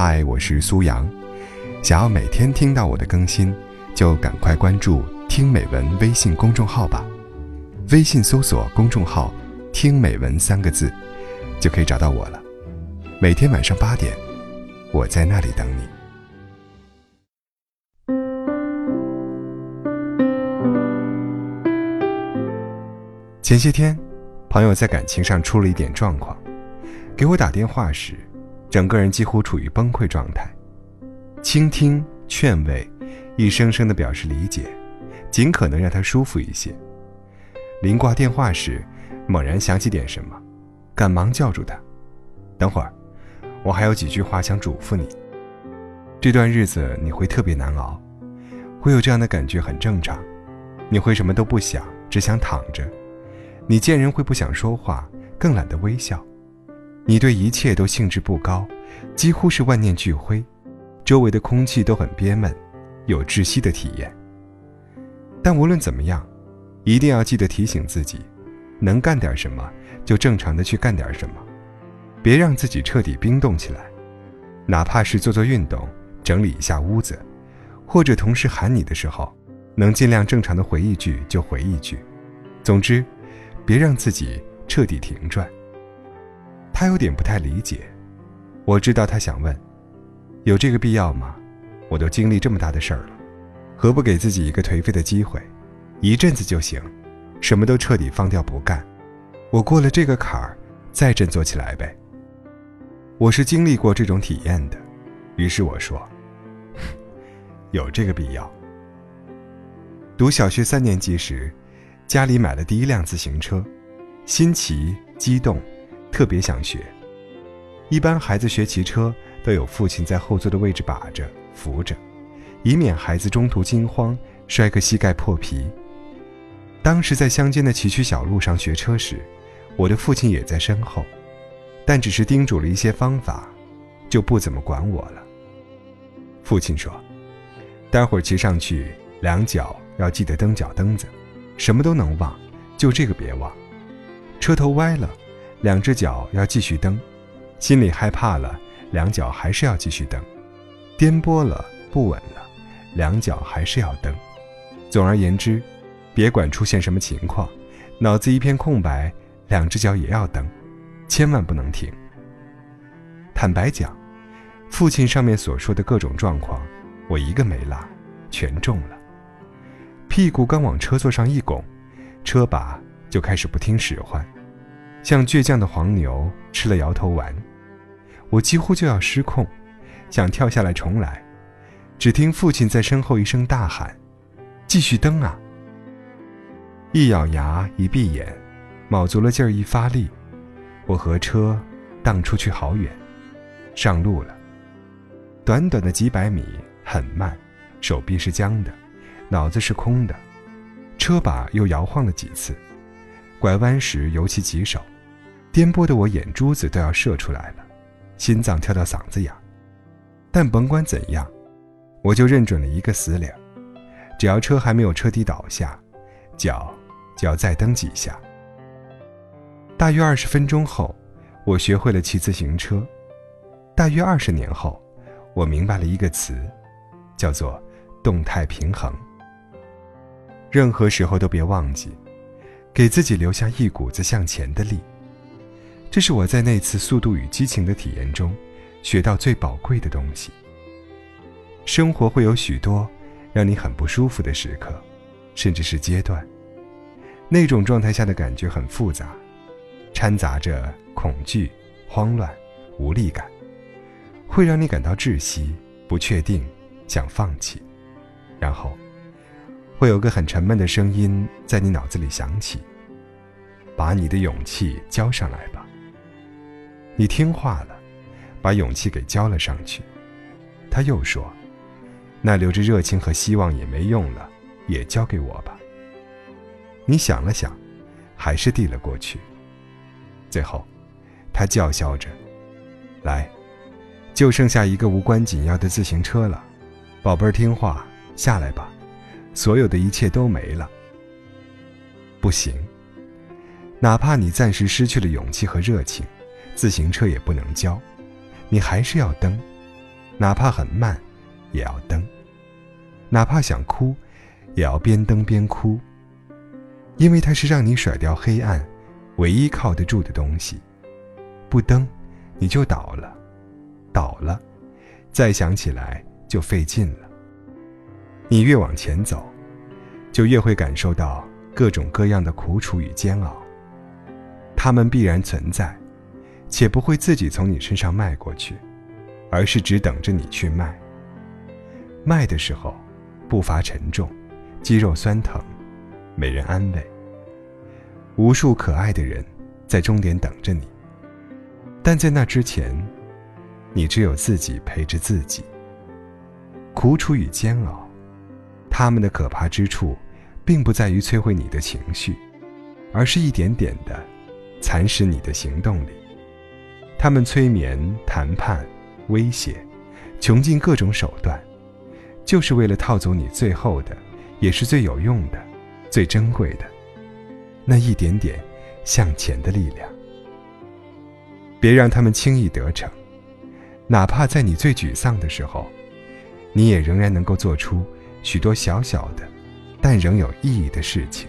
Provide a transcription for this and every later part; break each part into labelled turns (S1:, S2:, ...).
S1: 嗨，我是苏阳。想要每天听到我的更新，就赶快关注“听美文”微信公众号吧。微信搜索公众号“听美文”三个字，就可以找到我了。每天晚上八点，我在那里等你。前些天，朋友在感情上出了一点状况，给我打电话时。整个人几乎处于崩溃状态，倾听、劝慰，一声声的表示理解，尽可能让他舒服一些。临挂电话时，猛然想起点什么，赶忙叫住他：“等会儿，我还有几句话想嘱咐你。这段日子你会特别难熬，会有这样的感觉很正常。你会什么都不想，只想躺着。你见人会不想说话，更懒得微笑。”你对一切都兴致不高，几乎是万念俱灰，周围的空气都很憋闷，有窒息的体验。但无论怎么样，一定要记得提醒自己，能干点什么就正常的去干点什么，别让自己彻底冰冻起来。哪怕是做做运动、整理一下屋子，或者同事喊你的时候，能尽量正常的回一句就回一句。总之，别让自己彻底停转。他有点不太理解，我知道他想问：有这个必要吗？我都经历这么大的事儿了，何不给自己一个颓废的机会？一阵子就行，什么都彻底放掉不干。我过了这个坎儿，再振作起来呗。我是经历过这种体验的，于是我说：有这个必要。读小学三年级时，家里买了第一辆自行车，新奇激动。特别想学。一般孩子学骑车都有父亲在后座的位置把着扶着，以免孩子中途惊慌摔个膝盖破皮。当时在乡间的崎岖小路上学车时，我的父亲也在身后，但只是叮嘱了一些方法，就不怎么管我了。父亲说：“待会儿骑上去，两脚要记得蹬脚蹬子，什么都能忘，就这个别忘。车头歪了。”两只脚要继续蹬，心里害怕了，两脚还是要继续蹬，颠簸了不稳了，两脚还是要蹬。总而言之，别管出现什么情况，脑子一片空白，两只脚也要蹬，千万不能停。坦白讲，父亲上面所说的各种状况，我一个没落，全中了。屁股刚往车座上一拱，车把就开始不听使唤。像倔强的黄牛吃了摇头丸，我几乎就要失控，想跳下来重来，只听父亲在身后一声大喊：“继续蹬啊！”一咬牙，一闭眼，卯足了劲儿一发力，我和车荡出去好远，上路了。短短的几百米很慢，手臂是僵的，脑子是空的，车把又摇晃了几次。拐弯时尤其棘手，颠簸的我眼珠子都要射出来了，心脏跳到嗓子眼。但甭管怎样，我就认准了一个死理儿：只要车还没有彻底倒下，脚就要再蹬几下。大约二十分钟后，我学会了骑自行车。大约二十年后，我明白了一个词，叫做动态平衡。任何时候都别忘记。给自己留下一股子向前的力，这是我在那次速度与激情的体验中学到最宝贵的东西。生活会有许多让你很不舒服的时刻，甚至是阶段，那种状态下的感觉很复杂，掺杂着恐惧、慌乱、无力感，会让你感到窒息、不确定、想放弃，然后。会有个很沉闷的声音在你脑子里响起：“把你的勇气交上来吧。”你听话了，把勇气给交了上去。他又说：“那留着热情和希望也没用了，也交给我吧。”你想了想，还是递了过去。最后，他叫嚣着：“来，就剩下一个无关紧要的自行车了，宝贝儿，听话，下来吧。”所有的一切都没了。不行，哪怕你暂时失去了勇气和热情，自行车也不能交，你还是要蹬，
S2: 哪怕很慢，也要蹬；哪怕想哭，也要边蹬边哭。因为它是让你甩掉黑暗，唯一靠得住的东西。不蹬，你就倒了；倒了，再想起来就费劲了。你越往前走，就越会感受到各种各样的苦楚与煎熬。它们必然存在，且不会自己从你身上迈过去，而是只等着你去迈。迈的时候，步伐沉重，肌肉酸疼，没人安慰。无数可爱的人在终点等着你，但在那之前，你只有自己陪着自己。苦楚与煎熬，他们的可怕之处，并不在于摧毁你的情绪，而是一点点的。蚕食你的行动力，他们催眠、谈判、威胁，穷尽各种手段，就是为了套走你最后的，也是最有用的、最珍贵的那一点点向前的力量。别让他们轻易得逞，哪怕在你最沮丧的时候，你也仍然能够做出许多小小的，但仍有意义的事情。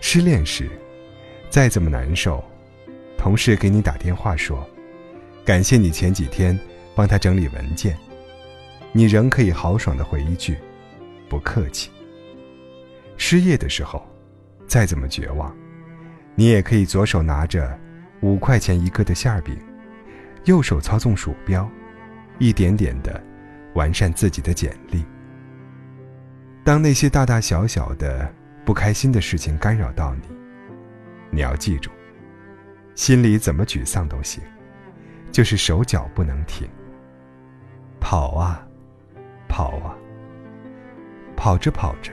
S2: 失恋时。再怎么难受，同事给你打电话说：“感谢你前几天帮他整理文件。”你仍可以豪爽的回一句：“不客气。”失业的时候，再怎么绝望，你也可以左手拿着五块钱一个的馅饼，右手操纵鼠标，一点点的完善自己的简历。当那些大大小小的不开心的事情干扰到你，你要记住，心里怎么沮丧都行，就是手脚不能停。跑啊，跑啊，跑着跑着，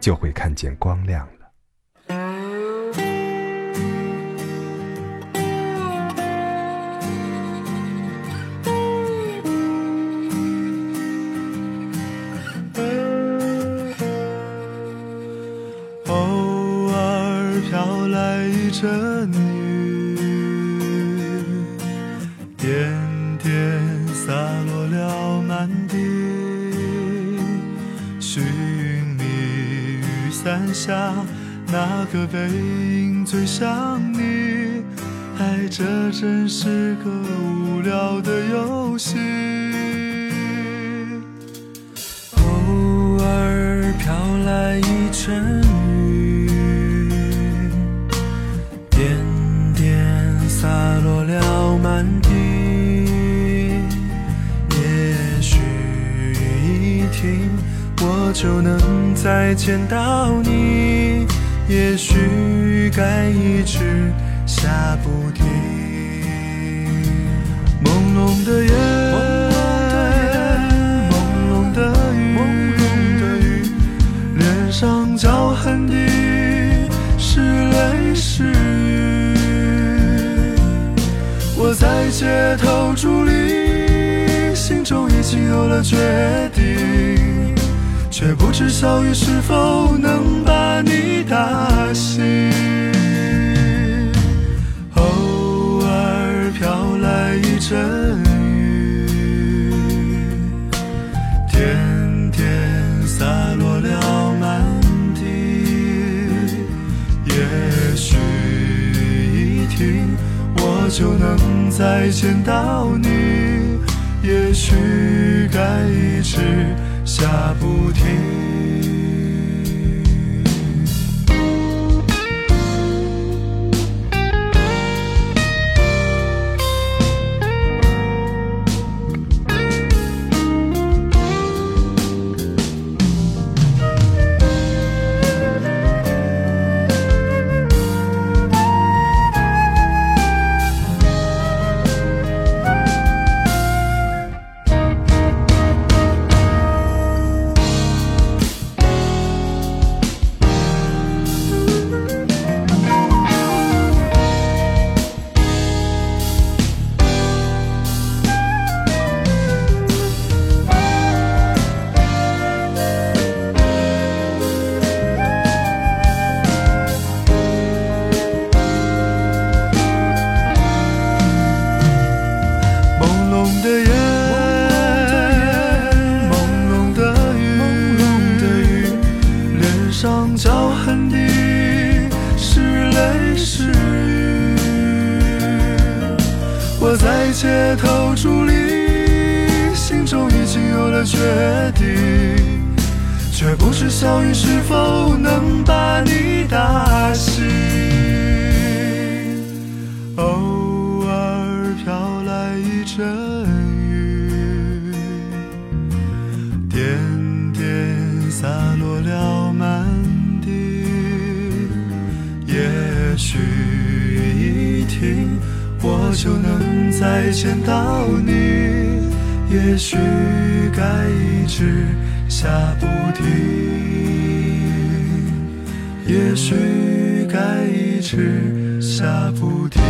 S2: 就会看见光亮了。飘来一阵雨，点点洒落了满地。寻觅雨伞下那个背影最像你，爱这真是个无聊的游戏。见到你，也许该一直下不停。朦胧的夜，朦胧的雨，脸上脚痕的是泪是雨。我在街头伫立，心中已经有了决定。却不知小雨是否能把你打醒。偶尔飘来一阵雨，点点洒落了满地。也许一停，我就能再见到你。也许该一直。下不停。在街头伫立，心中已经有了决定，却不知小雨是否能把你打醒。就能再见到你，也许该一直下不停，也许该一直下不停。